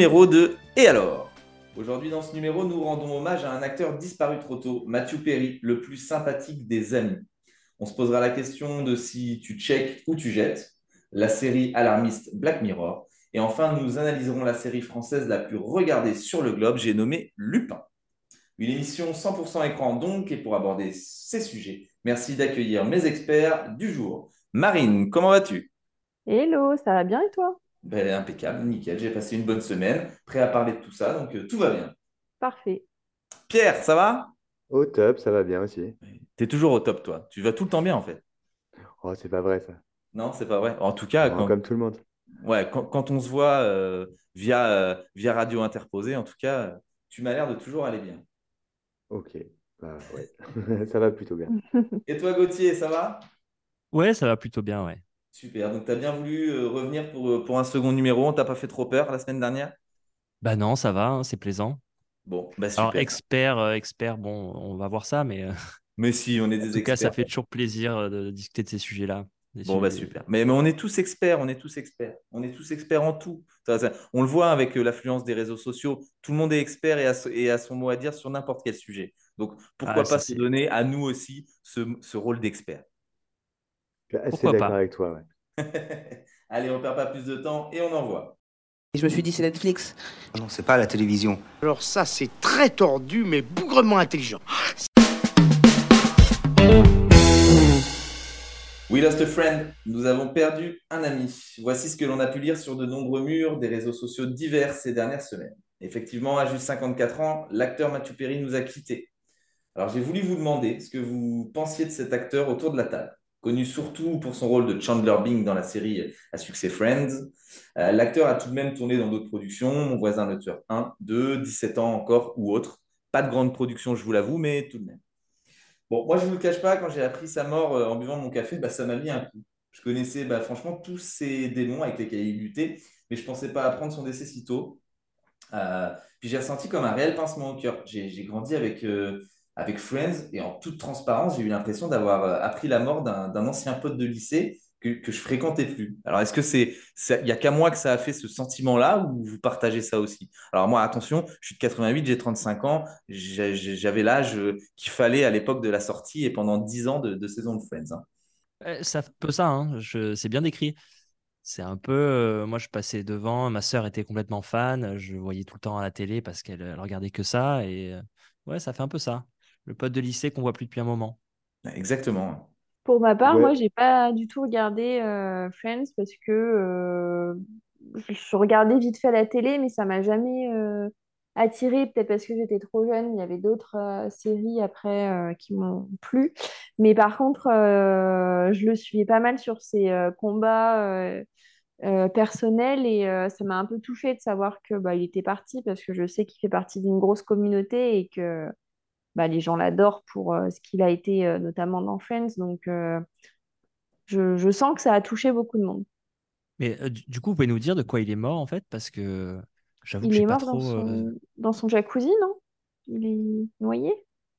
numéro de Et alors? Aujourd'hui dans ce numéro, nous rendons hommage à un acteur disparu trop tôt, Matthew Perry, le plus sympathique des amis. On se posera la question de si tu check ou tu jettes, la série alarmiste Black Mirror, et enfin nous analyserons la série française la plus regardée sur le globe, j'ai nommé Lupin. Une émission 100% écran donc, et pour aborder ces sujets, merci d'accueillir mes experts du jour. Marine, comment vas-tu? Hello, ça va bien et toi? Ben, impeccable, nickel. J'ai passé une bonne semaine, prêt à parler de tout ça, donc euh, tout va bien. Parfait. Pierre, ça va? Au top, ça va bien aussi. T'es toujours au top, toi. Tu vas tout le temps bien, en fait. Oh, c'est pas vrai ça. Non, c'est pas vrai. En tout cas, Non, quand, comme tout le monde. ouais, quand, quand on se voit euh, via, euh, via radio interposée, en tout cas, tu m'as l'air de toujours aller bien. Ok, bah ouais, ça va plutôt bien. Et toi, Gauthier, ça va? Ouais, ça va plutôt bien, ouais. Super. Donc, tu as bien voulu euh, revenir pour, euh, pour un second numéro. On t'a pas fait trop peur la semaine dernière? Bah non, ça va, hein, c'est plaisant. Bon, bah Alors, super. expert, euh, expert, bon, on va voir ça, mais euh, Mais si, on est en des tout cas, ça experts. fait toujours plaisir de discuter de ces sujets-là. Bon, bah super. Mais, mais on est tous experts, on est tous experts. On est tous experts en tout. Ça, ça- on le voit avec l'affluence des réseaux sociaux. Tout le monde est expert et a, so- et a son mot à dire sur n'importe quel sujet. Donc, pourquoi Ah, pas se donner à nous aussi ce, ce rôle d'expert? Je suis assez Pourquoi d'accord pas? avec toi, ouais. Allez, on perd pas plus de temps et on envoie. Et je me suis dit, c'est Netflix. Non, c'est pas la télévision. Alors ça, c'est très tordu, mais bougrement intelligent. We lost a friend. Nous avons perdu un ami. Voici ce que l'on a pu lire sur de nombreux murs des réseaux sociaux divers ces dernières semaines. Effectivement, à juste 54 ans, l'acteur Matthew Perry nous a quittés. Alors, j'ai voulu vous demander ce que vous pensiez de cet acteur autour de la table. Connu surtout pour son rôle de Chandler Bing dans la série à succès Friends, euh, l'acteur a tout de même tourné dans d'autres productions, Mon voisin le tueur 1, 2, 17 ans encore ou autres. Pas de grande production, je vous l'avoue, mais tout de même. Bon, moi, je ne vous le cache pas, quand j'ai appris sa mort euh, en buvant mon café, bah, ça m'a mis un coup. Je connaissais bah, franchement tous ces démons avec lesquels il luttait, mais je ne pensais pas apprendre son décès si tôt. Euh, puis j'ai ressenti comme un réel pincement au cœur. J'ai grandi avec, avec Friends et en toute transparence, j'ai eu l'impression d'avoir euh, appris la mort d'un ancien pote de lycée que, je fréquentais plus. Alors, est-ce que c'est, ça- il n'y a qu'à moi que ça a fait ce sentiment-là ou vous partagez ça aussi? Alors, moi, attention, je suis de 88, j'ai 35 ans, j'avais l'âge euh, qu'il fallait à l'époque de la sortie et pendant 10 ans de, saison de Friends. hein. Euh, C'est un peu ça, hein, c'est bien décrit. C'est un peu, moi je passais devant, ma sœur était complètement fan, je voyais tout le temps à la télé parce qu'elle elle regardait que ça, et euh, ouais, ça fait un peu ça. Le pote de lycée qu'on voit plus depuis un moment. Exactement. Pour ma part, moi, Ouais, j'ai pas du tout regardé euh, Friends parce que euh, je, regardais vite fait la télé, mais ça m'a jamais euh, attirée. Peut-être parce que j'étais trop jeune. Il y avait d'autres euh, séries après euh, qui m'ont plu. Mais par contre, euh, je le suivais pas mal sur ses euh, combats euh, euh, personnels et euh, ça m'a un peu touchée de savoir que bah, il était parti parce que je sais qu'il fait partie d'une grosse communauté et que bah, les gens l'adorent pour euh, ce qu'il a été, euh, notamment dans Friends. Donc, euh, je, je sens que ça a touché beaucoup de monde. Mais euh, du coup, vous pouvez nous dire de quoi il est mort en fait, parce que j'avoue que Il je est sais pas mort dans trop. euh, son, dans son jacuzzi, non? Il est noyé?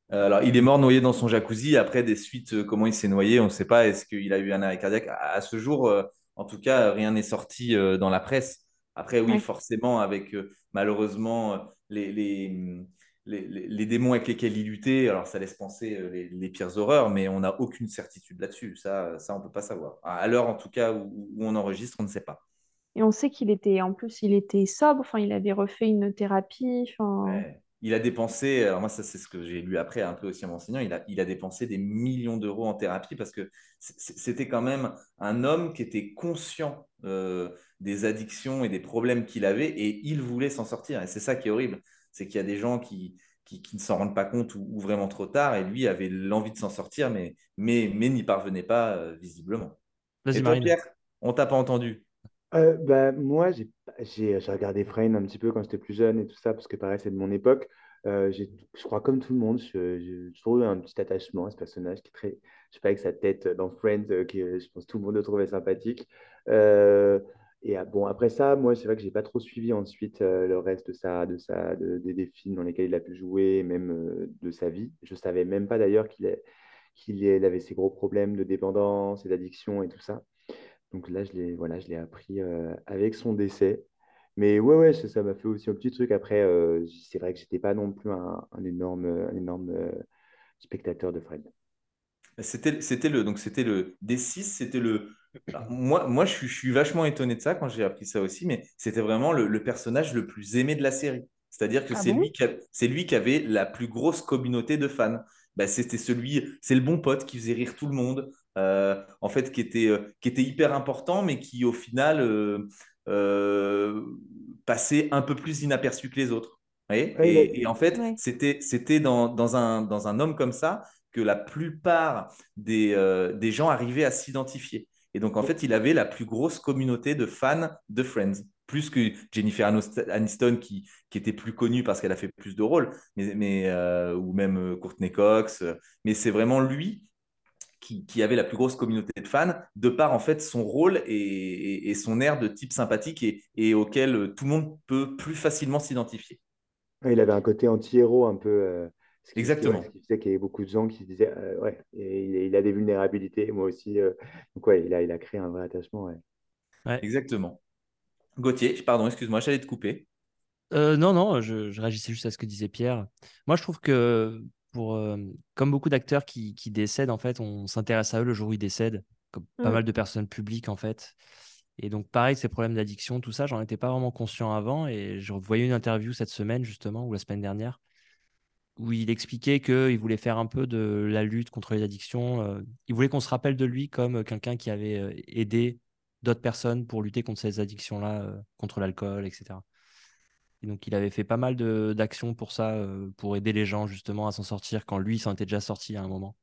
Alors, il est mort noyé dans son jacuzzi. Après, des suites, euh, comment il s'est noyé, on ne sait pas. Est-ce qu'il a eu un arrêt cardiaque? À, à ce jour, euh, en tout cas, rien n'est sorti euh, dans la presse. Après, oui, Ouais. forcément, avec euh, malheureusement les, les, hum, les, les- les démons avec lesquels il luttait, alors ça laisse penser euh, les, les pires horreurs, mais on n'a aucune certitude là-dessus. Ça, ça, on ne peut pas savoir. À l'heure, en tout cas, où, où on enregistre, on ne sait pas. Et on sait qu'il était, en plus, il était sobre. Enfin, il avait refait une thérapie. Ouais. Il a dépensé, alors moi ça c'est ce que j'ai lu après un peu aussi en m'enseignant, il a, il a dépensé des millions d'euros en thérapie parce que c'était quand même un homme qui était conscient euh, des addictions et des problèmes qu'il avait et il voulait s'en sortir. Et c'est ça qui est horrible, c'est qu'il y a des gens qui, qui, qui ne s'en rendent pas compte ou, ou vraiment trop tard et lui avait l'envie de s'en sortir mais, mais, mais n'y parvenait pas euh, visiblement. Vas-y, Et toi Marine. Pierre, on t'a pas entendu? Euh, bah, moi, j'ai j'ai j'ai regardé Friends un petit peu quand j'étais plus jeune et tout ça, parce que pareil, c'est de mon époque. Euh, j'ai, je crois comme tout le monde, je, je, je trouve un petit attachement à ce personnage qui est très, je sais pas, avec sa tête dans Friends, euh, qui, euh, je pense tout le monde le trouvait sympathique. Euh, et ah, bon, après ça, moi, c'est vrai que j'ai pas trop suivi ensuite euh, le reste de sa, de sa, de- des des films dans lesquels il a pu jouer, même euh, de sa vie. Je savais même pas d'ailleurs qu'il qu'il avait ces gros problèmes de dépendance et d'addiction et tout ça. Donc là, je l'ai voilà, appris euh, avec son décès. Mais ouais, ouais, ça m'a fait aussi un petit truc. Après, c'est vrai que j'étais pas non plus un, énorme, un énorme spectateur de Fred. C'était, c'était le, donc c'était le D6, c'était le. Moi, moi je, suis, je suis vachement étonné de ça quand j'ai appris ça aussi, mais c'était vraiment le, le personnage le plus aimé de la série. C'est-à-dire que Ah c'est bon? lui qui, a- c'est lui qui avait la plus grosse communauté de fans. Bah, c'était celui, c'est le bon pote qui faisait rire tout le monde, euh, en fait, qui était, euh, qui était hyper important, mais qui au final euh, passait un peu plus inaperçu que les autres. Vous voyez? Et, et en fait, c'était, c'était dans, dans un, dans un homme comme ça que la plupart des, euh, des gens arrivaient à s'identifier. Et donc, en fait, il avait la plus grosse communauté de fans de Friends, plus que Jennifer Aniston, qui, qui était plus connue parce qu'elle a fait plus de rôles, mais, mais, euh, ou même euh, Courtney Cox. Mais c'est vraiment lui qui, qui avait la plus grosse communauté de fans, de par en fait son rôle et, et- et son air de type sympathique et, et auquel tout le monde peut plus facilement s'identifier. Il avait un côté anti-héros un peu. euh, ce qui, Exactement. ouais, ce qui faisait qu'il y avait beaucoup de gens qui se disaient euh, ouais, et il, il a des vulnérabilités, moi aussi. euh, donc ouais, il a, il a créé un vrai attachement. Ouais. Exactement. Gauthier, pardon, excuse-moi, j'allais te couper. Euh, non, non, je, je réagissais juste à ce que disait Pierre. Moi, je trouve que, pour, euh, comme beaucoup d'acteurs qui, qui décèdent, en fait, on s'intéresse à eux le jour où ils décèdent, comme pas Mm. mal de personnes publiques, en fait. Et donc, pareil, ces problèmes d'addiction, tout ça, j'en étais pas vraiment conscient avant. Et je voyais une interview cette semaine, justement, ou la semaine dernière, où il expliquait qu'il voulait faire un peu de la lutte contre les addictions. euh, il voulait qu'on se rappelle de lui comme quelqu'un qui avait euh, aidé d'autres personnes pour lutter contre ces addictions-là, euh, contre l'alcool, etc. Et donc, il avait fait pas mal d'actions pour ça, euh, pour aider les gens justement à s'en sortir quand lui s'en était déjà sorti à un moment.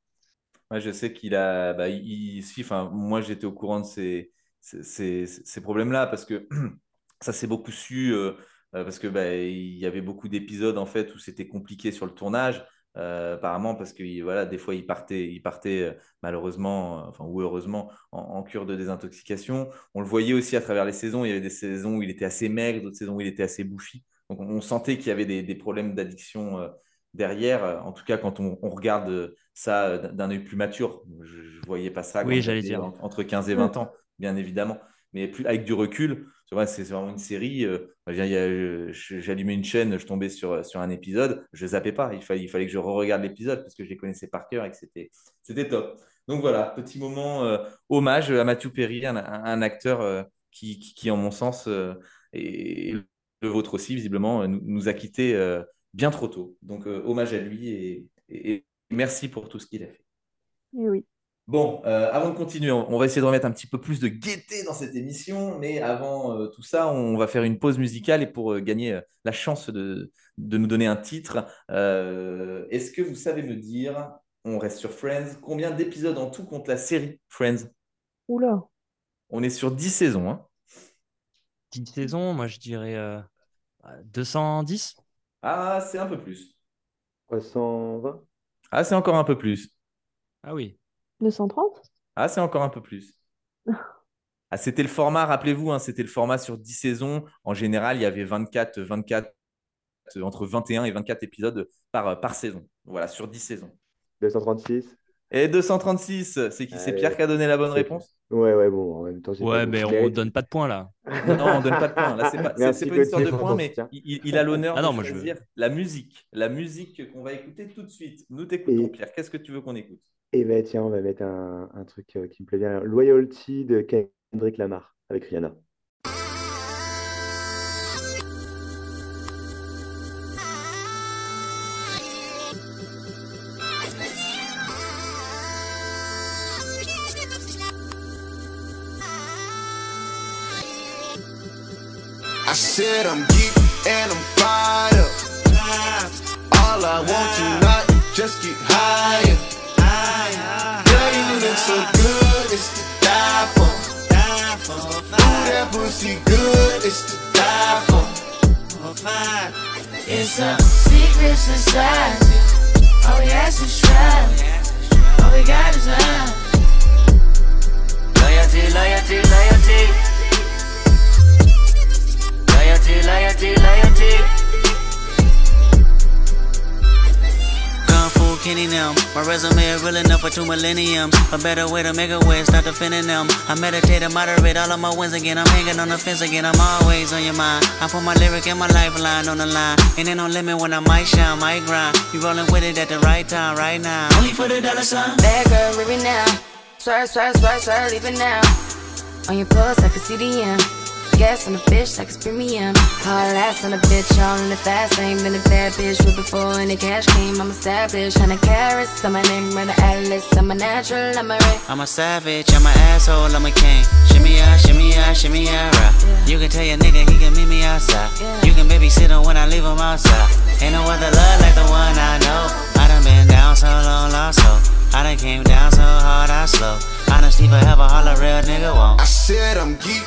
Ouais, je sais qu'il a, bah, il, suit, enfin, moi j'étais au courant de ces, ces, ces- problèmes-là parce que ça s'est beaucoup su, euh, euh, parce que bah, il y avait beaucoup d'épisodes en fait où c'était compliqué sur le tournage, euh, apparemment parce que il- voilà, des fois il partait, il partait euh, malheureusement, euh, enfin ou heureusement, en, en cure de désintoxication. On le voyait aussi à travers les saisons, il y avait des saisons où il était assez maigre, d'autres saisons où il était assez bouffi. Donc on, on sentait qu'il y avait des, des problèmes d'addiction euh, derrière, euh, en tout cas quand on, on regarde euh, ça euh, d'un œil plus mature. Je ne voyais pas ça Oui, j'allais dire. en- entre 15 et 20 ans, bien évidemment. Mais plus, avec du recul, tu c'est vraiment une série. euh, J'allumais une chaîne, je tombais sur, sur un épisode, je zappais pas. Il fallait, il fallait que je re-regarde l'épisode parce que je les connaissais par cœur et que c'était top. Donc voilà, petit moment euh, hommage à Matthew Perry, un, acteur euh, qui, qui, en mon sens, et le vôtre aussi, visiblement, nous, a quittés bien trop tôt. Donc hommage à lui et, merci pour tout ce qu'il a fait. Oui. Bon, euh, avant de continuer, on on va essayer de remettre un petit peu plus de gaieté dans cette émission, mais avant euh, tout ça, on va faire une pause musicale et pour euh, gagner euh, la chance de, de nous donner un titre, euh, est-ce que vous savez me dire, on reste sur Friends, combien d'épisodes en tout compte la série Friends? Oula. On est sur 10 saisons. Hein Petite saison, moi je dirais euh, 210. ah, c'est un peu plus. 320 Ah, c'est encore un peu plus. Ah oui. 230? Ah, c'est encore un peu plus. Ah, c'était le format, rappelez-vous, hein, c'était le format sur 10 saisons. En général, il y avait 24, 24, euh, entre 21 et 24 épisodes par, par saison. Voilà, sur 10 saisons. 236 Et 236, c'est qui? C'est Pierre qui a donné la bonne réponse? Ouais, ouais, bon, en même temps, j'ai pas Ouais, mais on mérité. donne pas de points là. Non, non, on donne pas de points. Là, c'est pas, c'est- pas une histoire de points, mais il, il a l'honneur Ah non, de moi, je veux- la musique. La musique qu'on va écouter tout de suite. Nous t'écoutons, Et- Pierre. Qu'est-ce que tu veux qu'on écoute? Et ben tiens, on va mettre un, un truc euh, qui me plaît bien. Loyalty de Kendrick Lamar avec Rihanna. Said I'm geek and I'm fired up. All I want tonight is just get higher. Girl, you look so good, it's to die for. Ooh, that pussy good, it's to die for. It's a secret society. All we ask is try. All we got is love. Loyalty, loyalty, loyalty. Loyalty, loyalty, loyalty. Kung Fu Kenny them. My resume is real enough for two millenniums. A better way to make a way, start defending them. I meditate and moderate all of my wins again. I'm hanging on the fence again. I'm always on your mind. I put my lyric and my lifeline on the line. Ain't there no limit when I might shine, might grind. You rolling with it at the right time, right now. Only for the dollar sign. Bad girl, leave it now. Swerve, swerve, swerve, swerve, leave it now. On your pulse, I can see the end. Gas on the bitch like it's premium. Hard ass on the bitch, all in the fast lane. Been a bad bitch with before any cash came. I'm established, hundred carats. I'm my name, run the atlas. I'm a natural, I'm a ray. I'm a savage, I'm an asshole, I'm a king. Shimmy out, shimmy out, shimmy out, right. You can tell your nigga he can meet me outside. You can babysit him when I leave him outside. Ain't no other love like the one I know. I done been down so long, lost so. I done came down so hard, I slow. Honestly, forever, all a real nigga won't. I said I'm geek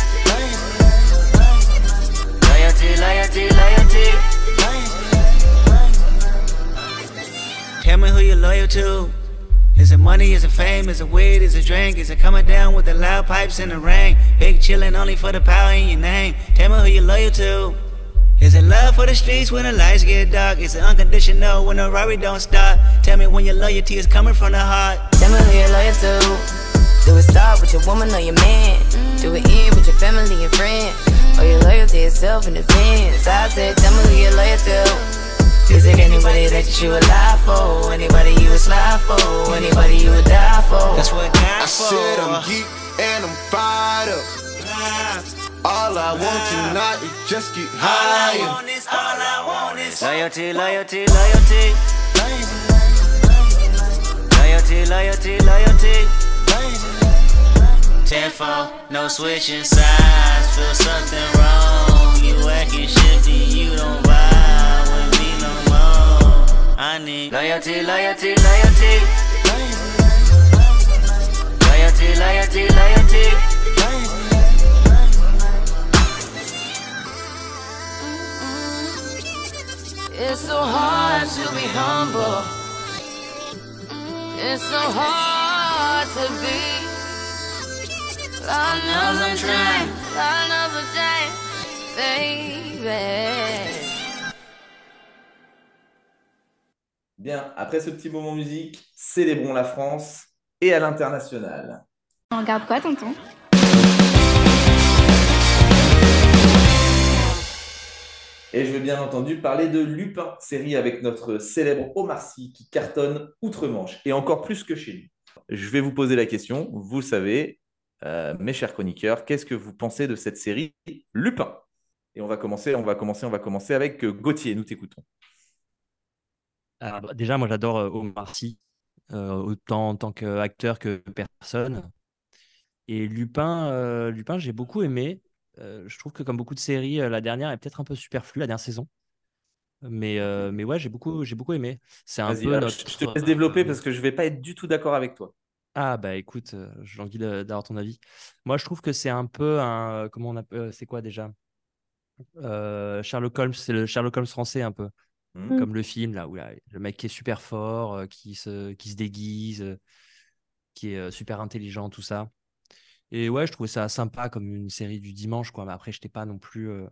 Tell me who you're loyal to. Is it money? Is it fame? Is it weed? Is it drink? Is it coming down with the loud pipes in the rain? Big chillin' only for the power in your name. Tell me who you're loyal to. Is it love for the streets when the lights get dark? Is it unconditional when the Rari don't stop? Tell me when your loyalty is coming from the heart. Tell me who you're loyal to. Do it start with your woman or your man? Do it end with your family and friends? Or your loyalty is self in defense? I said, tell me who you're loyal to. Is it anybody that you would lie for? Anybody you would slide for? Anybody you would die for? That's what God I said I'm geek and I'm fired up. All I want tonight is just get higher. Loyalty, loyalty, loyalty. Loyalty, loyalty, loyalty. Tenfold, no switching sides. Feel something wrong. You acting shifty, you don't vibe with me no more. I need loyalty, loyalty, loyalty. Loyalty, loyalty, loyalty. It's so hard to be humble. It's so hard to be. Baby. Bien, après ce petit moment musique, célébrons la France et à l'international. On regarde quoi, tonton? Et je veux bien entendu parler de Lupin, série avec notre célèbre Omar Sy qui cartonne outre-Manche et encore plus que chez nous. Je vais vous poser la question, vous savez, euh, mes chers chroniqueurs, qu'est-ce que vous pensez de cette série Lupin? Et on va commencer, on va commencer, on va commencer avec euh, Gauthier, nous t'écoutons. Ah, bah, déjà, moi j'adore euh, Omar Sy, euh, autant en tant qu'acteur que personne. Et Lupin, euh, Lupin j'ai beaucoup aimé. Je trouve que comme beaucoup de séries, la dernière est peut-être un peu superflue, la dernière saison. Mais, mais ouais, j'ai beaucoup, j'ai beaucoup aimé. C'est un peu alors, notre. je te laisse développer parce que je ne vais pas être du tout d'accord avec toi. Ah bah écoute, euh, j'ai envie de- d'avoir ton avis. Moi, je trouve que c'est un peu un, comment on appelle, euh, c'est quoi déjà? Euh, Sherlock Holmes, c'est le Sherlock Holmes français un peu, Hmm. comme le film là où là, le mec qui est super fort, euh, qui se, qui se déguise, euh, qui est euh, super intelligent, tout ça. Et ouais, je trouvais ça sympa comme une série du dimanche quoi. Mais après, j'étais pas non plus. euh,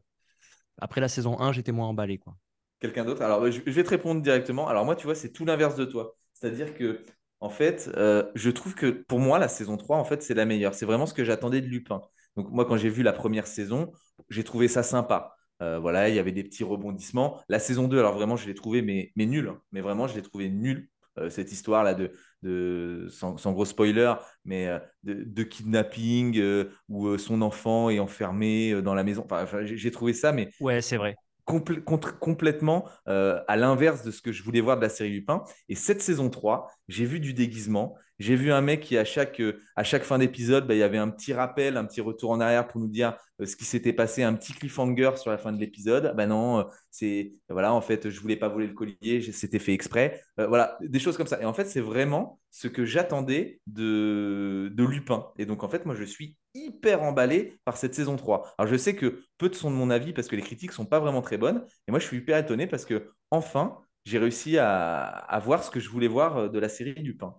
Après la saison 1, j'étais moins emballé quoi. Quelqu'un d'autre? Alors, je je vais te répondre directement. Alors, moi, tu vois, c'est tout l'inverse de toi. C'est-à-dire que, en fait, euh, je trouve que pour moi, la saison 3, en fait, c'est la meilleure. C'est vraiment ce que j'attendais de Lupin. Donc, moi, quand j'ai vu la première saison, j'ai trouvé ça sympa. Euh, voilà, il y avait des petits rebondissements. La saison 2, alors vraiment, je l'ai trouvé, mais, mais nul. hein. Mais vraiment, je l'ai trouvé nul. Euh, cette histoire-là de, sans, gros spoiler, mais de, de kidnapping où son enfant est enfermé dans la maison. Enfin, j'ai trouvé ça, mais Ouais, c'est vrai. Complètement euh, à l'inverse de ce que je voulais voir de la série Lupin. Et cette saison 3, j'ai vu du déguisement, J'ai vu un mec qui, à chaque, euh, à chaque fin d'épisode, bah, il y avait un petit rappel, un petit retour en arrière pour nous dire euh, ce qui s'était passé, un petit cliffhanger sur la fin de l'épisode. Ben non, euh, c'est voilà, en fait, je voulais pas voler le collier, c'était fait exprès. Voilà, des choses comme ça. Et en fait, c'est vraiment ce que j'attendais de, de Lupin. Et donc, en fait, moi, je suis hyper emballé par cette saison 3. Alors, je sais que peu de sont de mon avis parce que les critiques sont pas vraiment très bonnes. Et moi, je suis hyper étonné parce que, enfin, j'ai réussi à, à voir ce que je voulais voir de la série Lupin.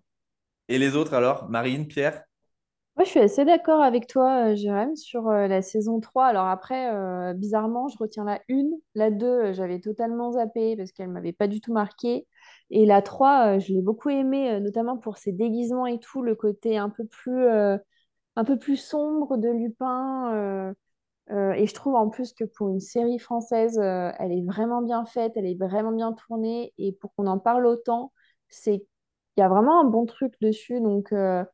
Et les autres, alors, Marine, Pierre? Moi, je suis assez d'accord avec toi, euh, Jérém, sur euh, la saison 3. Alors après, euh, bizarrement, je retiens la 1. La 2, euh, j'avais totalement zappé parce qu'elle m'avait pas du tout marqué. Et la 3, euh, je l'ai beaucoup aimée, notamment pour ses déguisements et tout, le côté un peu plus, un peu plus sombre de Lupin. et je trouve en plus que pour une série française, elle est vraiment bien faite, elle est vraiment bien tournée. Et pour qu'on en parle autant, c'est il y a vraiment un bon truc dessus. Donc, euh,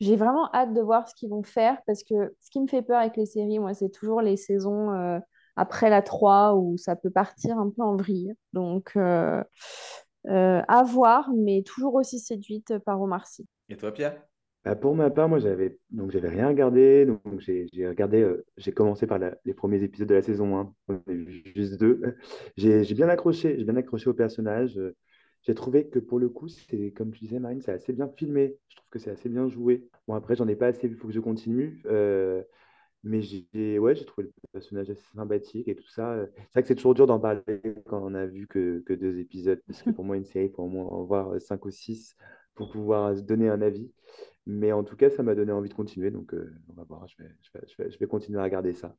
j'ai vraiment hâte de voir ce qu'ils vont faire parce que ce qui me fait peur avec les séries, moi, c'est toujours les saisons euh, après la 3 où ça peut partir un peu en vrille. Donc, euh, euh, à voir, mais toujours aussi séduite par Omar Sy. Et toi, Pierre? Bah, pour ma part, moi, j'avais donc j'avais rien regardé. Donc, j'ai regardé, euh, j'ai commencé par la- les premiers épisodes de la saison 1. On a vu juste deux. J'ai j'ai bien accroché, j'ai bien accroché au personnage. J'ai trouvé que pour le coup, c'est comme tu disais, Marine, c'est assez bien filmé. Je trouve que c'est assez bien joué. Bon, après, j'en ai pas assez vu, il faut que je continue. Euh, mais j'ai ouais, trouvé le personnage assez sympathique et tout ça. C'est vrai que c'est toujours dur d'en parler quand on a vu que, que deux épisodes. Parce que pour moi, une série, il faut au moins en voir cinq ou six pour pouvoir se donner un avis. Mais en tout cas, ça m'a donné envie de continuer. Donc, euh, on va voir. Je vais, je vais, je vais continuer à regarder ça.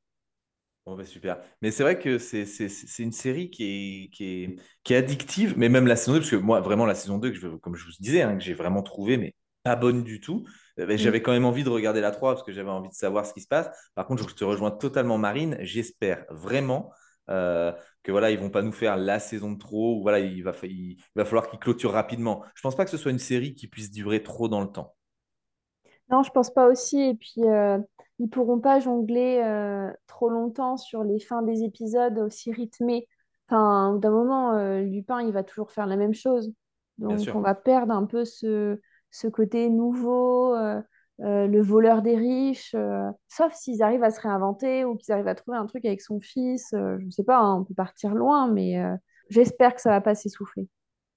Bon, bah, super. Mais c'est vrai que c'est c'est- c'est une série qui est, qui est, qui est addictive, mais même la saison 2, parce que moi, vraiment, la saison 2, que je, comme je vous disais, hein, que j'ai vraiment trouvé, mais pas bonne du tout. euh, bah, J'avais quand même envie de regarder la 3 parce que j'avais envie de savoir ce qui se passe. Par contre, je te rejoins totalement, Marine. J'espère vraiment euh, que voilà, ils vont pas nous faire la saison de trop. Ou voilà, il va, fa- il, il va falloir qu'ils clôturent rapidement. Je pense pas que ce soit une série qui puisse durer trop dans le temps. Non, je pense pas aussi. Et puis, euh, ils pourront pas jongler euh, trop longtemps sur les fins des épisodes aussi rythmés. Enfin, d'un moment, euh, Lupin, il va toujours faire la même chose. Donc, on va perdre un peu ce, ce côté nouveau, euh, le voleur des riches. sauf s'ils arrivent à se réinventer ou qu'ils arrivent à trouver un truc avec son fils. je ne sais pas, hein, on peut partir loin, mais j'espère que ça va pas s'essouffler.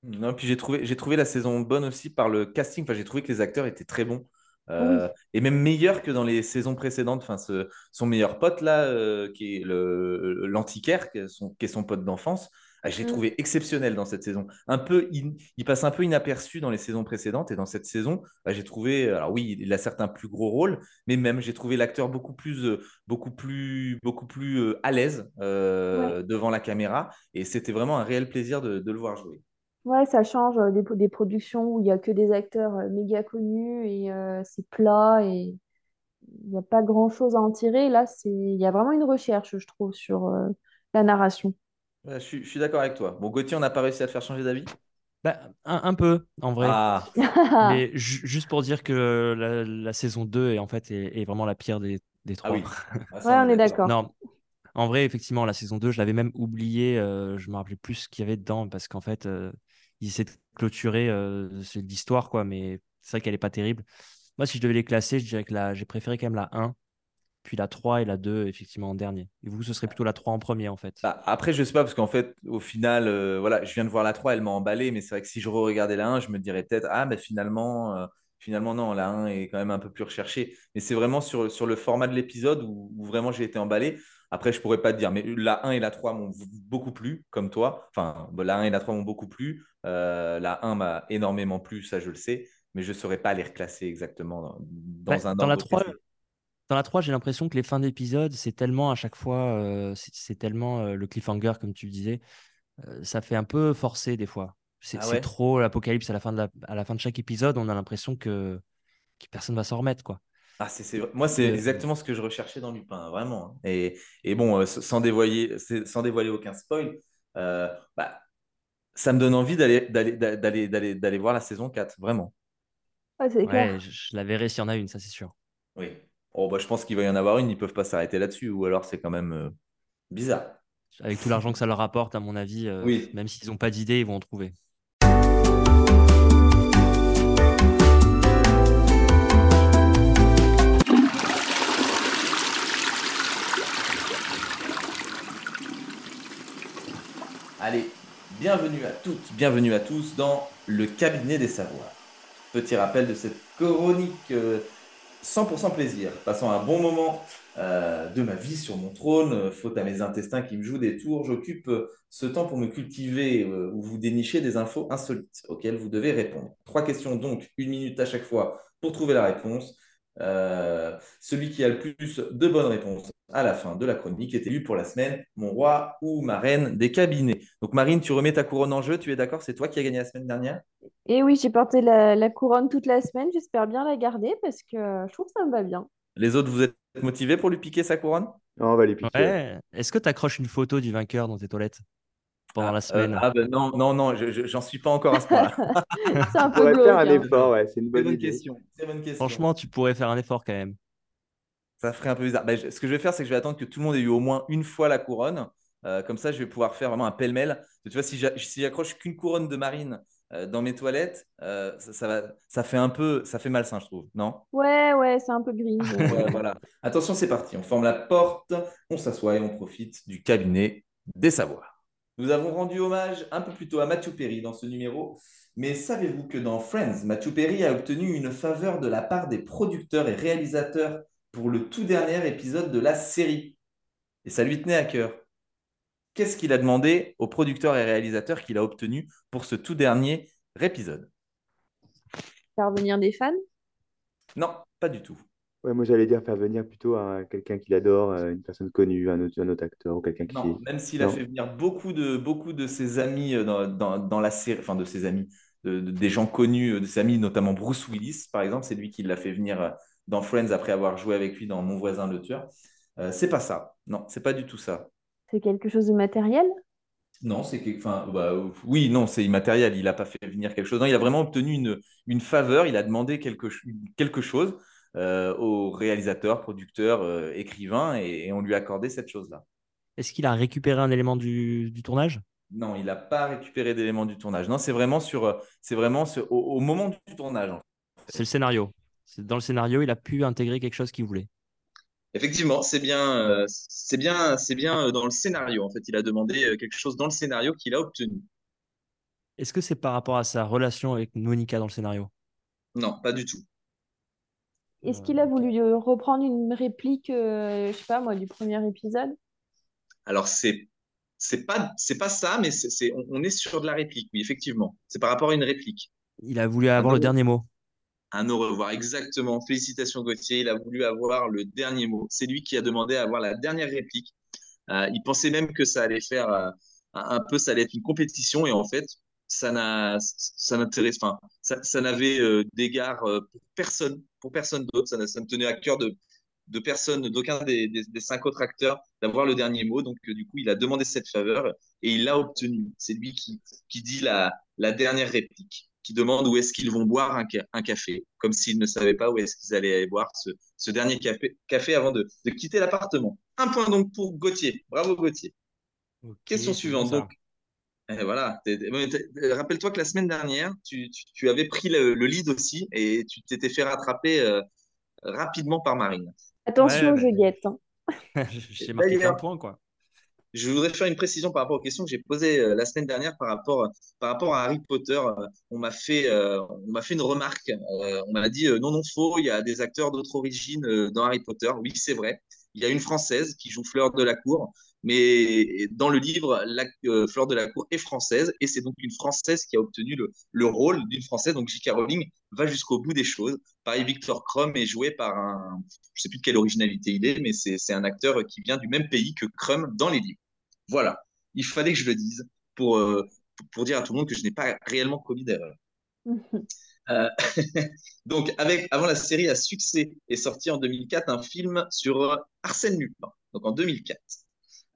Non, puis j'ai trouvé, j'ai trouvé la saison bonne aussi par le casting. Enfin, j'ai trouvé que les acteurs étaient très bons. Oui. Euh, et même meilleurs que dans les saisons précédentes. Enfin, ce- son meilleur pote, là, euh, qui est l'antiquaire, qui est son, qui est son pote d'enfance, ah, j'ai Mm. trouvé exceptionnel dans cette saison. Un peu in- il passe un peu inaperçu dans les saisons précédentes. Et dans cette saison, bah, j'ai trouvé. Alors, oui, il a certes un plus gros rôle, mais même, j'ai trouvé l'acteur beaucoup plus, euh, beaucoup plus, beaucoup plus à l'aise euh, Ouais. devant la caméra. Et c'était vraiment un réel plaisir de, de le voir jouer. Ouais, ça change euh, des, des productions où il n'y a que des acteurs euh, méga connus et euh, c'est plat et il n'y a pas grand-chose à en tirer. Là, c'est, il y a vraiment une recherche, je trouve, sur euh, la narration. Ouais, je suis, je suis d'accord avec toi. Bon, Gauthier, on n'a pas réussi à te faire changer d'avis? Bah, un, un peu, en vrai. Ah, Mais ju- juste pour dire que la, la saison 2 est en fait est, est vraiment la pire des, des ah trois. oui. Ah, ça, Ouais, on est d'accord. Non, en vrai, effectivement, la saison 2, je l'avais même oublié. euh, je me rappelais plus ce qu'il y avait dedans parce qu'en fait, euh, ils essaient de clôturer euh, l'histoire, quoi. Mais c'est vrai qu'elle est pas terrible. Moi, si je devais les classer, je dirais que la, j'ai préféré quand même la 1, puis la 3 et la 2, effectivement, en dernier. Et vous, ce serait plutôt la 3 en premier, en fait. Bah, après, je sais pas, parce qu'en fait, au final, euh, voilà, je viens de voir la 3, elle m'a emballé, mais c'est vrai que si je re-regardais la 1, je me dirais peut-être, ah, mais finalement, euh, finalement, non, la 1 est quand même un peu plus recherchée. Mais c'est vraiment sur, sur le format de l'épisode où, où vraiment j'ai été emballé. Après, je pourrais pas te dire, mais la 1 et la 3 m'ont beaucoup plu, comme toi. Enfin, bon, la 1 et la 3 m'ont beaucoup plu. Euh, la 1 m'a énormément plu, ça, je le sais, mais je saurais pas les reclasser exactement dans, un dans la ordre 3, précis. Dans la 3, j'ai l'impression que les fins d'épisode, c'est tellement à chaque fois, euh, c'est tellement euh, le cliffhanger, comme tu disais, ça fait un peu forcé des fois. C'est Ah ouais? trop l'apocalypse à la fin de la- à la fin de chaque épisode, on a l'impression que, que personne va s'en remettre, quoi. Ah, c'est, c'est- Moi, c'est exactement ce que je recherchais dans Lupin, hein, vraiment. hein. Et, et bon, euh, sans dévoiler, c'est- sans dévoiler aucun spoil, euh, bah, ça me donne envie d'aller, d'aller, d'aller, d'aller, d'aller voir la saison 4, vraiment. Ouais, c'est clair. ouais, je, je la verrai s'il y en a une, ça c'est sûr. Oui. Oh, bah, je pense qu'il va y en avoir une, ils peuvent pas s'arrêter là-dessus, ou alors c'est quand même euh, bizarre. Avec tout l'argent que ça leur rapporte, à mon avis, euh, Oui. même s'ils n'ont pas d'idée, ils vont en trouver. Allez, bienvenue à toutes, bienvenue à tous dans le cabinet des savoirs. Petit rappel de cette chronique euh, 100% plaisir, passant un bon moment euh, de ma vie sur mon trône, euh, faute à mes intestins qui me jouent des tours, j'occupe euh, ce temps pour me cultiver euh, ou vous dénicher des infos insolites auxquelles vous devez répondre. Trois questions donc, une minute à chaque fois pour trouver la réponse. Euh, celui qui a le plus de bonnes réponses à la fin de la chronique est élu pour la semaine mon roi ou ma reine des cabinets. Donc Marine, tu remets ta couronne en jeu, tu es d'accord C'est toi qui as gagné la semaine dernière? Et oui, j'ai porté la, la couronne toute la semaine. J'espère bien la garder parce que je trouve que ça me va bien. Les autres, vous êtes motivés pour lui piquer sa couronne? Non, on va les piquer. Ouais. Est-ce que tu accroches une photo du vainqueur dans tes toilettes? Pendant la Euh, semaine ah ben non, non, non, je- je- j'en suis pas encore à ce point-là. C'est un On peu pourrait glauque. faire un hein. effort, ouais, c'est une bonne bonne idée. question. Très bonne question. Franchement, tu pourrais faire un effort quand même. Ça ferait un peu bizarre. Ben, je- ce que je vais faire, c'est que je vais attendre que tout le monde ait eu au moins une fois la couronne. Euh, comme ça, je vais pouvoir faire vraiment un pêle-mêle. Tu vois, si j'a- si j'accroche qu'une couronne de marine euh, dans mes toilettes, euh, ça, ça va, ça fait un peu, ça fait malsain, je trouve. Non? Ouais, ouais, c'est un peu gris. Ouais, voilà. Attention, c'est parti. On forme la porte, on s'assoit et on profite du cabinet des savoirs. Nous avons rendu hommage un peu plus tôt à Matthew Perry dans ce numéro, mais savez-vous que dans Friends, Matthew Perry a obtenu une faveur de la part des producteurs et réalisateurs pour le tout dernier épisode de la série? Et ça lui tenait à cœur. Qu'est-ce qu'il a demandé aux producteurs et réalisateurs qu'il a obtenu pour ce tout dernier épisode? Faire venir des fans? Non, pas du tout. Ouais, moi, j'allais dire faire venir plutôt un- quelqu'un qu'il adore, euh, une personne connue, un autre, un autre acteur ou quelqu'un qui. Non, même s'il a Non? fait venir beaucoup de, beaucoup de ses amis euh, dans, dans- dans la série, enfin de ses amis, de- de- des gens connus, euh, de ses amis, notamment Bruce Willis, par exemple, c'est lui qui l'a fait venir euh, dans Friends après avoir joué avec lui dans Mon voisin le tueur. Euh, c'est pas ça. Non, c'est pas du tout ça. C'est quelque chose de matériel? Non, c'est que, enfin, bah, oui, non, c'est immatériel. Il n'a pas fait venir quelque chose. Non, il a vraiment obtenu une, une faveur. Il a demandé quelque, ch- quelque chose euh, au réalisateur, producteur, euh, écrivain, et, et on lui a accordé cette chose-là. Est-ce qu'il a récupéré un élément du, du tournage? Non, il n'a pas récupéré d'éléments du tournage. Non, c'est vraiment sur, euh, c'est vraiment sur- au, au moment du tournage. en fait. C'est le scénario. C'est dans le scénario, il a pu intégrer quelque chose qu'il voulait. Effectivement, c'est bien, euh, c'est bien, c'est bien dans le scénario. En fait, il a demandé quelque chose dans le scénario qu'il a obtenu. Est-ce que c'est par rapport à sa relation avec Monica dans le scénario? Non, pas du tout. Est-ce qu'il a voulu euh, reprendre une réplique, euh, je sais pas moi, du premier épisode? Alors c'est, c'est pas, c'est pas ça, mais c'est, on, on est sur de la réplique. Oui, effectivement, c'est par rapport à une réplique. Il a voulu avoir le dernier mot. Un au revoir, exactement. Félicitations Gauthier. Il a voulu avoir le dernier mot. C'est lui qui a demandé à avoir la dernière réplique. Euh, il pensait même que ça allait faire euh, un un peu, ça allait être une compétition et en fait, ça n'a, ça n'intéresse, enfin, ça, ça n'avait euh, d'égard euh, pour personne, pour personne d'autre. Ça, ça ne tenait à cœur de, de personne, d'aucun des, des, des cinq autres acteurs d'avoir le dernier mot. Donc, euh, du coup, il a demandé cette faveur et il l'a obtenue. C'est lui qui, qui dit la, la dernière réplique, qui demande où est-ce qu'ils vont boire un, ca- un café, comme s'ils ne savaient pas où est-ce qu'ils allaient aller boire ce, ce dernier café, café avant de, de quitter l'appartement. Un point donc pour Gauthier. Bravo Gauthier. Question suivante. Donc, eh, voilà. Rappelle-toi que la semaine dernière, tu, tu- tu avais pris le, le lead aussi et tu t'étais fait rattraper euh, rapidement par Marine. Attention, Ouais, je guette. hein. J'ai marqué qu'un point, quoi. Je voudrais faire une précision par rapport aux questions que j'ai posées euh, la semaine dernière par rapport, par rapport à Harry Potter. Euh, on m'a fait, euh, on m'a fait une remarque. Euh, on m'a dit euh, non, non, faux, il y a des acteurs d'autre origine euh, dans Harry Potter. Oui, c'est vrai. Il y a une Française qui joue Fleur de la Cour, mais dans le livre, la, euh, Fleur de la Cour est française et c'est donc une Française qui a obtenu le, le rôle d'une Française. Donc J.K. Rowling va jusqu'au bout des choses. Pareil, Victor Krum est joué par un, je sais plus de quelle originalité il est, mais c'est un acteur qui vient du même pays que Krum dans les livres. Voilà, il fallait que je le dise pour, euh, pour, pour dire à tout le monde que je n'ai pas réellement commis d'erreur. Euh, donc, avec, avant la série à succès est sorti en 2004 un film sur Arsène Lupin, donc en 2004.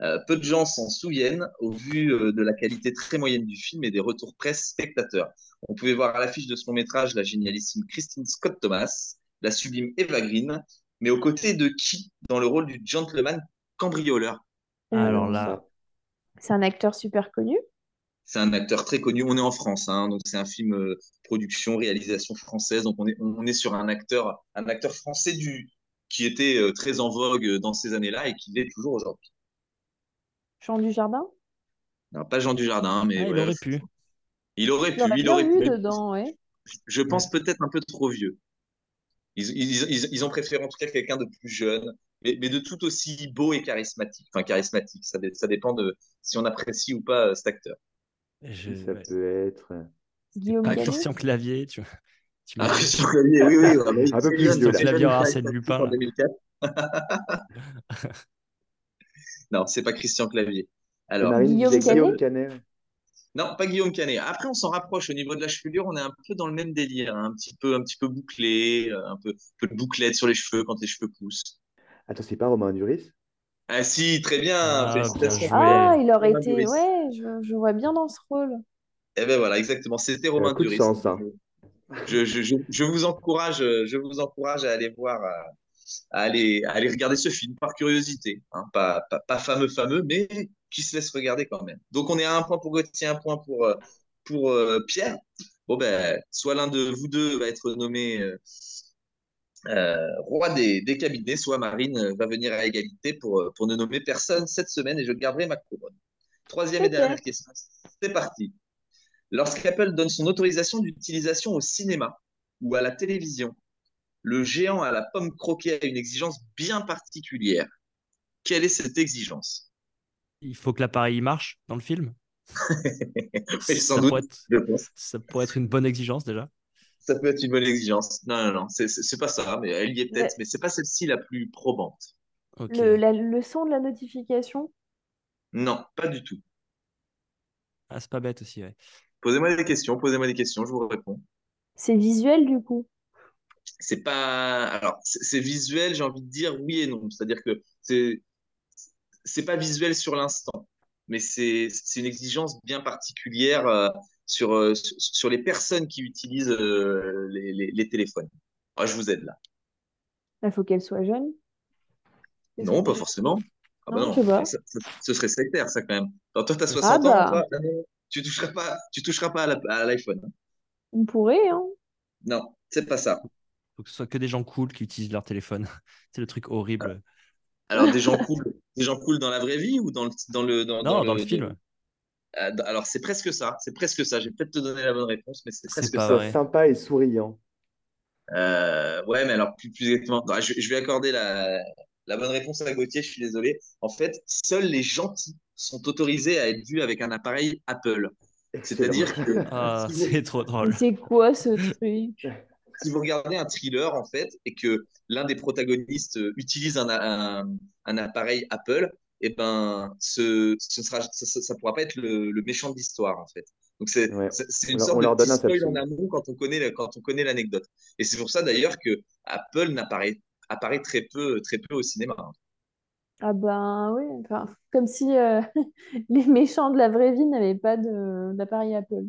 Euh, peu de gens s'en souviennent au vu euh, de la qualité très moyenne du film et des retours presse spectateurs. On pouvait voir à l'affiche de ce long métrage la génialissime Christine Scott Thomas, la sublime Eva Green, mais aux côtés de qui dans le rôle du gentleman cambrioleur? Alors Euh, là, C'est un acteur super connu. C'est un acteur très connu. On est en France, hein, donc c'est un film euh, production, réalisation française. Donc on est, on est sur un acteur, un acteur français du, qui était euh, très en vogue dans ces années-là et qui l'est toujours aujourd'hui. Jean Dujardin? Non, pas Jean Dujardin, mais Ah, il aurait pu. Il aurait pu, il aurait pu. dedans, ouais. Je pense peut-être un peu trop vieux. Ils, ils, ils, ils ont préféré en tout cas quelqu'un de plus jeune, mais, mais de tout aussi beau et charismatique. Enfin, charismatique, ça, dé- ça dépend de si on apprécie ou pas euh, cet acteur. Je- Ça ouais. peut être. Pas Canet Christian Clavier, tu vois. Tu Ah, Christian Clavier, oui, oui. ah oui, Un peu plus jeune, Clavier, il Arsène Lupin, en là. 2004. Non, c'est pas Christian Clavier. Alors, Guillaume Canet non, pas Guillaume Canet. Après, on s'en rapproche au niveau de la chevelure, on est un peu dans le même délire, hein, un petit peu, un petit peu bouclé, euh, un peu, un peu de bouclette sur les cheveux quand les cheveux poussent. Attends, c'est pas Romain Duris? Ah si, très bien, Ah, bien. Ah, il aurait Romain été. Duris. Ouais, je, je vois bien dans ce rôle. Eh ben voilà, exactement. C'était Euh, Romain coup de Duris. chance, hein. Je, je, je, je vous encourage, euh, je vous encourage à aller voir, à, à aller, à aller regarder ce film par curiosité. hein. Pas, pas, pas fameux, fameux, mais qui se laisse regarder quand même. Donc on est à un point pour Gauthier, un point pour, euh, pour euh, Pierre. Bon ben, soit l'un de vous deux va être nommé euh, euh, roi des, des cabinets, soit Marine va venir à égalité pour, pour ne nommer personne cette semaine et je garderai ma couronne. Troisième et dernière question. C'est parti. Lorsqu'Apple donne son autorisation d'utilisation au cinéma ou à la télévision, le géant à la pomme croquée a une exigence bien particulière. Quelle est cette exigence? Il faut que l'appareil marche dans le film? Oui, sans ça, doute, pourrait être, je pense. ça pourrait être une bonne exigence déjà. Ça peut être une bonne exigence. Non, non, non, c'est- c'est c'est pas ça, mais elle y est peut-être, Ouais. mais c'est pas celle-ci la plus probante. Le, la- le son de la notification? Non, pas du tout. Ah, c'est pas bête aussi, ouais. Posez-moi des questions, posez-moi des questions, je vous réponds. C'est visuel du coup? C'est pas, alors, c'est c'est visuel, j'ai envie de dire oui et non. C'est-à-dire que c'est, c'est pas visuel sur l'instant, mais c'est, c'est une exigence bien particulière euh, sur, euh, sur les personnes qui utilisent euh, les, les, les téléphones. Ah, je vous aide là. Il faut qu'elle soit jeune. Non, pas forcément. Ah bah Non, ça- ça- ce serait sectaire ça quand même. Alors, toi, tu as Ah 60 ans, bah, toi, ah tu toucheras pas, tu toucheras pas à à l'iPhone. hein. on pourrait, hein. Non, c'est pas ça. Faut que ce soit que des gens cool qui utilisent leur téléphone. C'est le truc horrible. Alors, des gens cool, des gens cool dans la vraie vie ou dans le, dans le, dans, Non, dans dans le le, film. Euh, alors, c'est presque ça. C'est presque ça. Je vais peut-être te donner la bonne réponse, mais c'est presque pas ça. Vrai. sympa et souriant. Euh, ouais, mais alors, plus, plus exactement. non, je, je vais accorder la, la bonne réponse à Gauthier. Je suis désolé. En fait, seuls les gentils sont autorisés à être vus avec un appareil Apple. C'est-à-dire que Ah, c'est trop drôle. c'est quoi ce truc? si vous regardez un thriller, en fait, et que l'un des protagonistes euh, utilise un, un, un appareil Apple, et ben, ce, ce sera, ça, ça, ça pourra pas être le, le méchant de l'histoire, en fait. Donc, c'est Ouais. On une leur, sorte on de petit spoil en amont quand on connaît, la- quand on connaît l'anecdote. Et c'est pour ça, d'ailleurs, que Apple n'apparaît apparaît très peu, très peu au cinéma. Ah ben oui, enfin, comme si euh, les méchants de la vraie vie n'avaient pas de d'appareil Apple.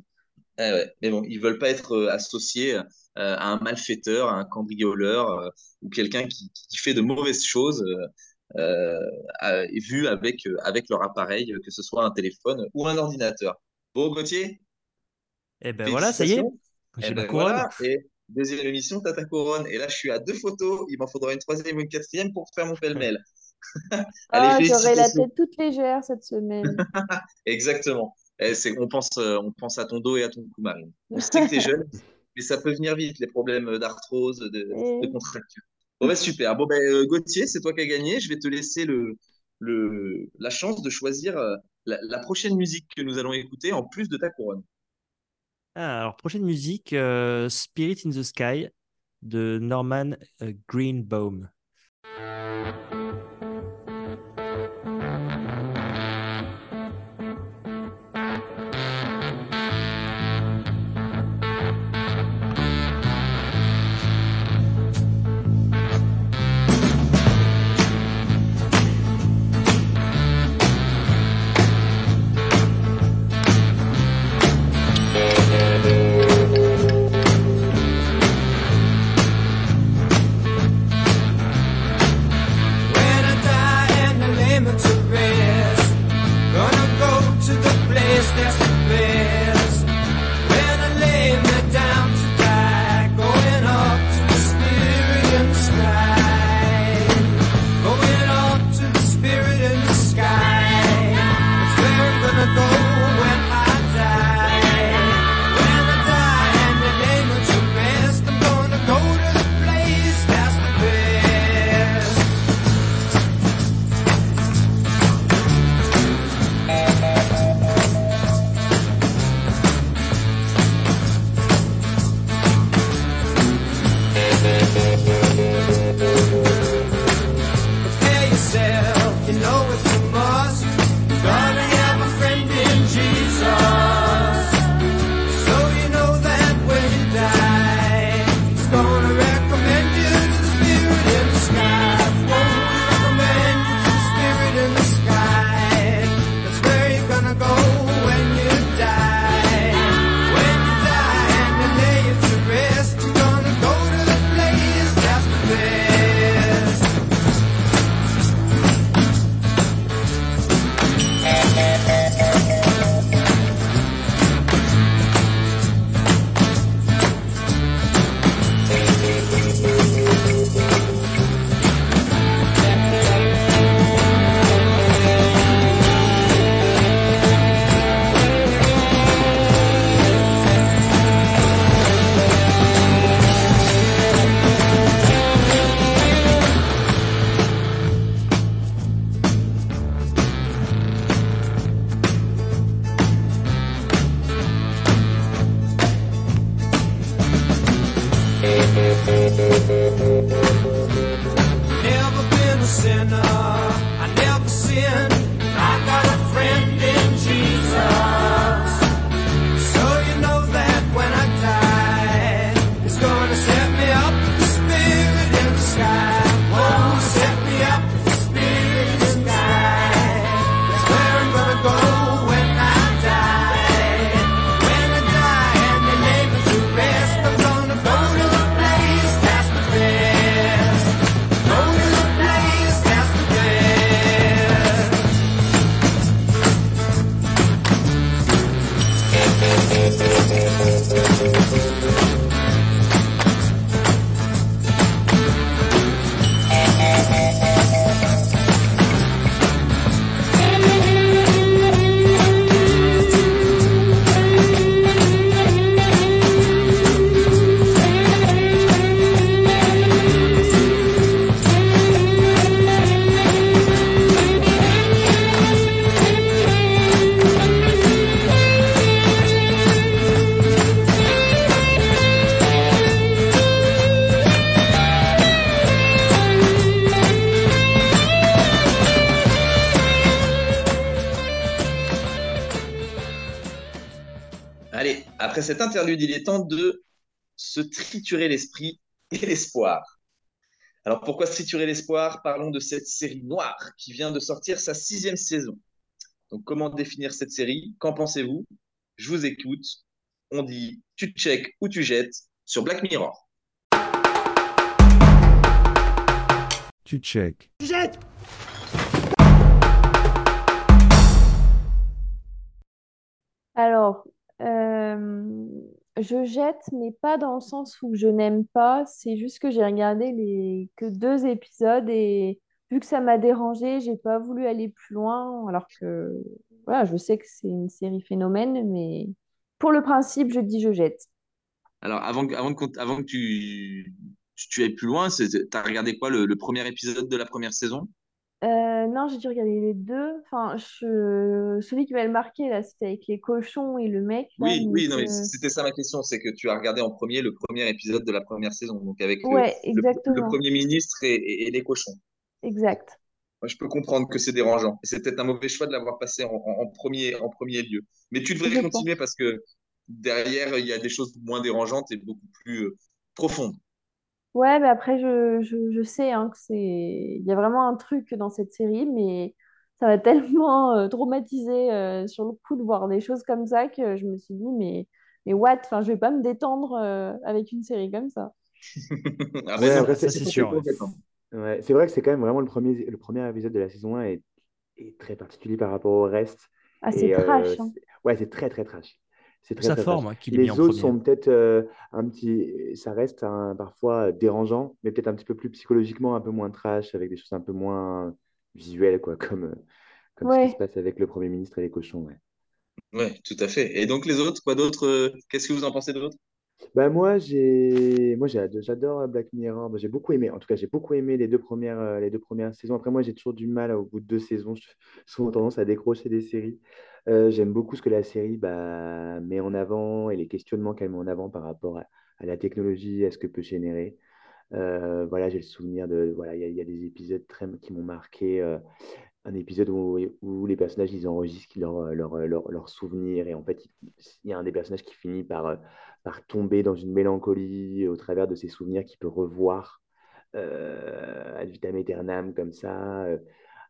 Eh ouais. Mais bon, ils veulent pas être euh, associés euh, à un malfaiteur, à un cambrioleur euh, ou quelqu'un qui, qui fait de mauvaises choses euh, euh, vu avec, euh, avec leur appareil, que ce soit un téléphone ou un ordinateur. Bon, Gauthier, Et ben voilà, ça y est. J'ai Eh ben couronne. voilà, et deuxième émission, t'as ta couronne. Et là, je suis à deux photos. Il m'en faudra une troisième ou une quatrième pour faire mon pêle-mêle. Allez, Ah, j'aurais la tête toute légère cette semaine. Exactement. Eh, c'est, on pense, euh, on pense à ton dos et à ton cou, Marine. On sait que t'es jeune, mais ça peut venir vite, les problèmes d'arthrose, de, de Et- contracture. Bon, bah, super. Bon, ben, euh, Gauthier, c'est toi qui as gagné. Je vais te laisser le, le, la chance de choisir euh, la, la prochaine musique que nous allons écouter en plus de ta couronne. Ah, alors, prochaine musique, euh, Spirit in the Sky de Norman Greenbaum. Après cette interlude, il est temps de se triturer l'esprit et l'espoir. Alors pourquoi se triturer l'espoir? Parlons de cette série noire qui vient de sortir sa sixième saison. Donc comment définir cette série? Qu'en pensez-vous? Je vous écoute. On dit tu check ou tu jettes sur Black Mirror. Tu check. Jette Alors, euh, je jette, mais pas dans le sens où je n'aime pas. C'est juste que j'ai regardé les que deux épisodes et vu que ça m'a dérangé, j'ai pas voulu aller plus loin. Alors que voilà, je sais que c'est une série phénomène, mais pour le principe, je dis je jette. Alors avant, que- avant, que, avant que tu, tu, ailles plus loin, tu as regardé quoi le premier épisode de la première saison? Euh, non, j'ai dû regarder les deux. Enfin, je... celui qui m'avait marqué là, c'était avec les cochons et le mec là. Oui, oui, non, mais euh, c'était ça ma question, c'est que tu as regardé en premier le premier épisode de la première saison, donc avec euh, Ouais, le, le. Premier ministre et, et- et les cochons. Exact. Moi, je peux comprendre que c'est dérangeant. C'est peut-être un mauvais choix de l'avoir passé en, premier, en premier lieu. Mais tu devrais Je pense. continuer parce que derrière, il y a des choses moins dérangeantes et beaucoup plus profondes. Ouais, mais après, je, je, je sais hein, que c'est... Il y a vraiment un truc dans cette série, mais ça m'a tellement euh, traumatisé euh, sur le coup de voir des choses comme ça que je me suis dit, mais, mais what? Enfin, je vais pas me détendre euh, avec une série comme ça. Ah Ouais, non, après, ça, c'est c'est sûr. ouais. complètement. ouais, c'est vrai que c'est quand même vraiment le premier, le premier épisode de la saison 1 est, est très particulier par rapport au reste. Ah, c'est Et euh, trash. hein. c'est- ouais, c'est très très trash. C'est très Ça très qu'il ait mis Les autres sont peut-être euh, un petit, ça reste un- parfois dérangeant, mais peut-être un petit peu plus psychologiquement, un peu moins trash, avec des choses un peu moins visuelles, quoi, comme, euh, comme ce qui se passe avec le Premier ministre et les cochons. Ouais. Ouais, tout à fait. Et donc les autres, quoi d'autre euh, Qu'est-ce que vous en pensez d'autre? Bah moi j'ai moi j'ai- j'adore Black Mirror. J'ai beaucoup aimé. En tout cas, j'ai beaucoup aimé les deux premières euh, les deux premières saisons. Après moi j'ai toujours du mal au bout de deux saisons. J'ai souvent tendance à décrocher des séries. Euh, j'aime beaucoup ce que la série bah, met en avant et les questionnements qu'elle met en avant par rapport à, la technologie, à ce que peut générer. Euh, voilà, j'ai le souvenir de voilà, il y, a des épisodes très qui m'ont marqué. euh, un épisode où, où les personnages ils enregistrent leurs leur, leur, souvenirs et en fait il y a un des personnages qui finit par, par tomber dans une mélancolie au travers de ses souvenirs qu'il peut revoir euh, ad vitam aeternam comme ça.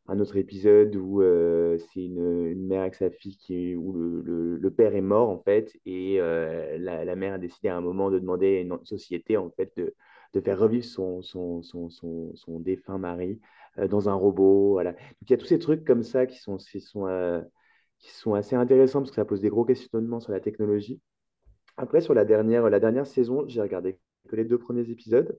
Un autre épisode où euh, c'est une, mère avec sa fille qui, où le, le- père est mort en fait et euh, la, la mère a décidé à un moment de demander à une société en fait de, de faire revivre son, son, son, son, défunt mari euh, dans un robot. Voilà. Donc il y a tous ces trucs comme ça qui sont, qui sont, qui sont assez intéressants parce que ça pose des gros questionnements sur la technologie. Après, sur la dernière, la dernière saison, j'ai regardé les deux premiers épisodes.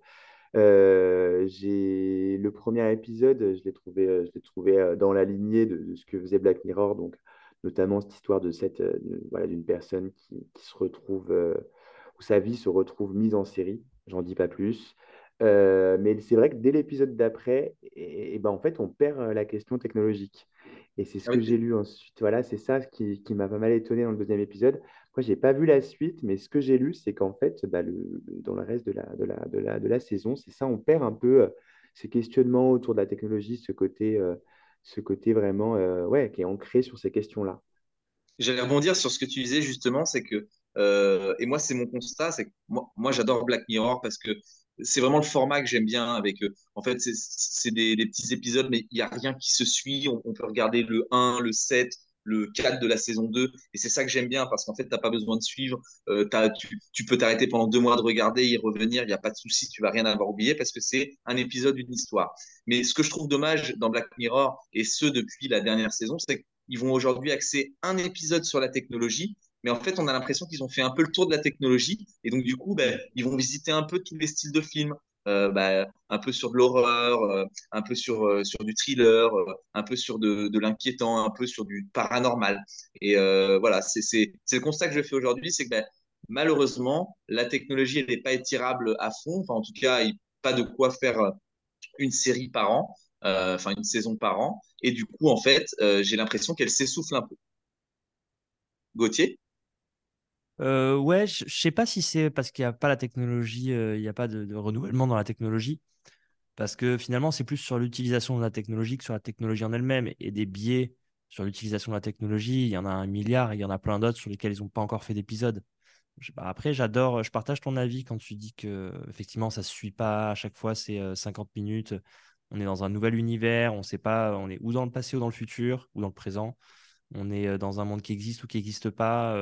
Euh, j'ai le premier épisode, je l'ai trouvé, euh, euh, dans la lignée de, ce que faisait Black Mirror, donc notamment cette histoire de cette, d'une personne qui, se retrouve, où sa vie se retrouve mise en série. J'en dis pas plus. Mais c'est vrai que dès l'épisode d'après, et, ben en fait, on perd la question technologique. Et c'est ce Ah que j'ai lu ensuite. Voilà, c'est ça qui, qui m'a pas mal étonné dans le deuxième épisode. Moi, j'ai pas vu la suite, mais ce que j'ai lu, c'est qu'en fait, bah, le, dans le reste de la, de la, de la, de la saison, c'est ça, on perd un peu euh, ces questionnements autour de la technologie, ce côté, euh, ce côté vraiment euh, ouais, qui est ancré sur ces questions-là. J'allais rebondir sur ce que tu disais justement, c'est que, euh, et moi c'est mon constat, c'est que moi, moi j'adore Black Mirror parce que c'est vraiment le format que j'aime bien avec, euh, en fait c'est- des, des petits épisodes, mais il n'y a rien qui se suit, on, peut regarder le 1, le 7, le 4 de la saison 2, et c'est ça que j'aime bien parce qu'en fait t'as pas besoin de suivre, Euh, tu, tu peux t'arrêter pendant deux mois de regarder, y revenir, il n'y a pas de souci, tu vas rien avoir oublié parce que c'est un épisode, une histoire. Mais ce que je trouve dommage dans Black Mirror, et ce depuis la dernière saison, c'est ils vont aujourd'hui axer un épisode sur la technologie, mais en fait, on a l'impression qu'ils ont fait un peu le tour de la technologie, et donc du coup, ben, ils vont visiter un peu tous les styles de films, Euh, ben, un peu sur de l'horreur, euh, un peu sur, euh, du thriller, un peu sur de, l'inquiétant, un peu sur du paranormal. Et voilà, c'est le constat que je fais aujourd'hui, c'est que ben, malheureusement, la technologie, n'est pas étirable à fond, enfin en tout cas, il n'y a pas de quoi faire une série par an, enfin une saison par an. Et du coup, en fait, j'ai l'impression qu'elle s'essouffle un peu. Gauthier? Euh, ouais, je sais pas si c'est parce qu'il n'y a pas la technologie, il n'y a pas de, renouvellement dans la technologie, parce que finalement, c'est plus sur l'utilisation de la technologie que sur la technologie en elle-même, et des biais sur l'utilisation de la technologie, il y en a un milliard, et il y en a plein d'autres sur lesquels ils n'ont pas encore fait d'épisode. Bah, Après, j'adore, je partage ton avis quand tu dis que effectivement, ça ne suit pas, à chaque fois, c'est euh, 50 minutes, on est dans un nouvel univers, on sait pas, on est ou dans le passé ou dans le futur, ou dans le présent, on est dans un monde qui existe ou qui n'existe pas.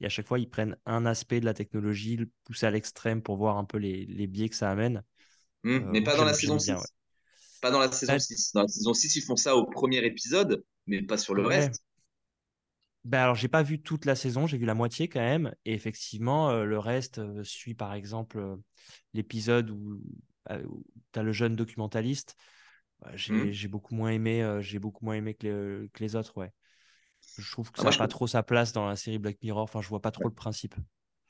Et à chaque fois, ils prennent un aspect de la technologie, le pousser à l'extrême pour voir un peu les, les biais que ça amène. Hmm, Euh, mais pas dans la saison j'aime bien, 6. ouais. Pas dans la saison Ouais. 6. Dans la saison 6, ils font ça au premier épisode, mais pas sur le Ouais. reste. Ben alors, j'ai pas vu toute la saison, j'ai vu la moitié quand même. Et effectivement, euh, le reste euh, suit par exemple euh, l'épisode où, tu as le jeune documentaliste. Ouais, j'ai beaucoup moins aimé, j'ai beaucoup moins aimé que, les- que les autres, ouais. Je trouve que Ah, ça n'a je pas peux- trop sa place dans la série Black Mirror. Enfin, je vois pas trop le principe.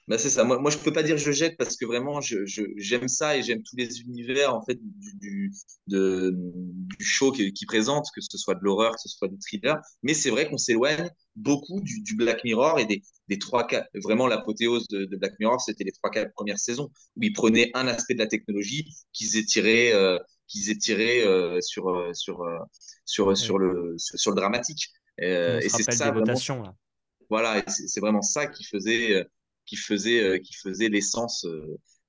Bah, c'est ça. Moi, moi, je peux pas dire je jette parce que vraiment, je, je- j'aime ça et j'aime tous les univers en fait du, du, de- du show qui, qui présente, que ce soit de l'horreur, que ce soit du thriller. Mais c'est vrai qu'on s'éloigne beaucoup du, du Black Mirror et des, des trois quatre. Vraiment, l'apothéose de, de Black Mirror, c'était les trois quatre premières saisons où ils prenaient un aspect de la technologie qu'ils étiraient, euh, qu'ils étiraient euh, sur euh, sur euh, sur sur le sur, sur le dramatique. Euh, et c'est ça des vraiment. votations, là. Voilà, c'est vraiment ça qui faisait, euh, qui faisait, euh, qui faisait l'essence,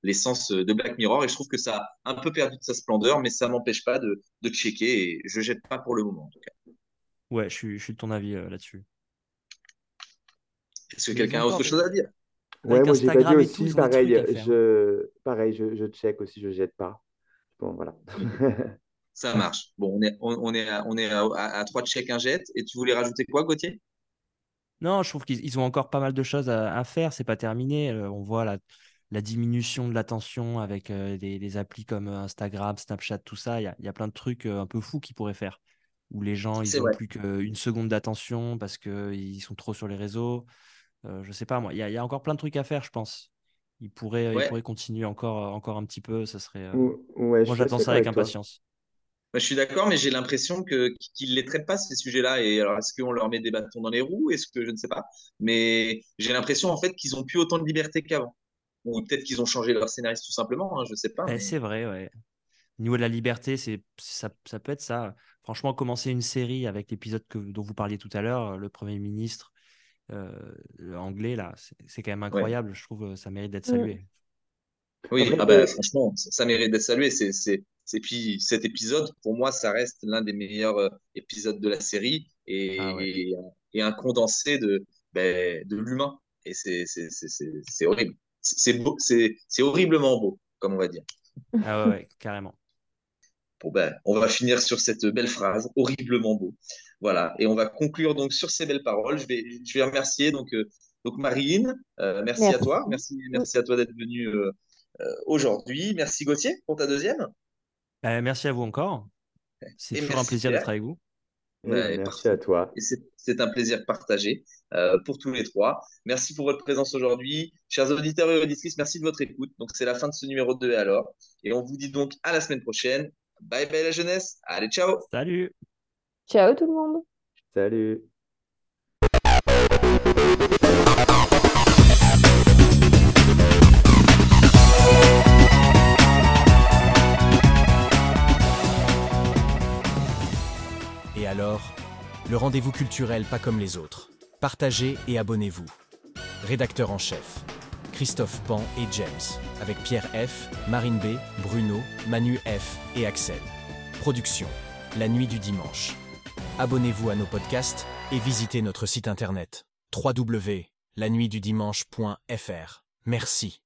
l'essence de Black Mirror. Et je trouve que ça a un peu perdu de sa splendeur, mais ça m'empêche pas de, de checker. Et je jette pas pour le moment, en tout cas. Ouais, je suis, je suis de ton avis euh, là-dessus. Est-ce que quelqu'un a autre chose à dire? Ouais, Avec moi j'ai pas dit Instagram et tout, aussi, des pareil, je, pareil, je, je check aussi, je jette pas. Bon, voilà. Ça marche. Bon, on est, on, on est, à, on est à, à, à trois check, un jet. Et tu voulais rajouter quoi, Gauthier? Non, je trouve qu'ils ils ont encore pas mal de choses à, à faire. C'est pas terminé. Euh, on voit la, la diminution de l'attention avec euh, des, des applis comme euh, Instagram, Snapchat, tout ça. Il y a, il y a plein de trucs euh, un peu fous qu'ils pourraient faire. Où les gens, ils ont vrai. plus qu'une seconde d'attention parce qu'ils sont trop sur les réseaux. Euh, je sais pas, moi. Il y a, il y a encore plein de trucs à faire, je pense. Ils pourraient, ils Ouais. pourraient continuer encore, encore un petit peu. Ça serait. euh, ouais, Moi, j'attends ça avec impatience. Bah, je suis d'accord, mais j'ai l'impression que qu'ils ne les traitent pas ces sujets-là. Et alors, est-ce qu'on leur met des bâtons dans les roues? Est-ce que je ne sais pas Mais j'ai l'impression en fait qu'ils ont plus autant de liberté qu'avant. Ou peut-être qu'ils ont changé leur scénariste tout simplement. Hein, je sais pas. Ben, mais- c'est vrai, ouais. Au niveau de la liberté, c'est, ça, ça peut être ça. Franchement, commencer une série avec l'épisode dont vous parliez tout à l'heure, euh, le Premier ministre euh, anglais, là, c'est, quand même incroyable. Je trouve que ça mérite d'être salué. Oui, Après, ah bah, euh, franchement, ça, ça mérite d'être salué. C'est, c'est puis cet épisode, pour moi, ça reste l'un des meilleurs euh, épisodes de la série et, Ah ouais. et, et un condensé de, ben, de l'humain. Et c'est, horrible. C'est, beau, horriblement beau, comme on va dire. Ah ouais, ouais, carrément. Bon, ben, on va finir sur cette belle phrase, horriblement beau. Voilà. Et on va conclure donc sur ces belles paroles. Je vais, je vais remercier donc, euh, donc Marine. Euh, merci, à toi. Merci, merci à toi d'être venue euh, euh, aujourd'hui. Merci Gauthier pour ta deuxième. Ben, merci à vous encore. C'est toujours un plaisir d'être avec vous. Ouais, merci à toi. C'est un plaisir partagé euh, pour tous les trois. Merci pour votre présence aujourd'hui. Chers auditeurs et auditrices, merci de votre écoute. Donc, c'est la fin de ce numéro 2 et alors. Et on vous dit donc à la semaine prochaine. Bye bye la jeunesse. Allez, ciao. Salut! Ciao tout le monde. Salut. Le rendez-vous culturel pas comme les autres. Partagez et abonnez-vous. Rédacteur en chef. Christophe Pan et James, avec Pierre F, Marine B, Bruno, Manu F et Axel. Production. La nuit du dimanche. Abonnez-vous à nos podcasts et visitez notre site internet www.lanuitdudimanche.fr. Merci.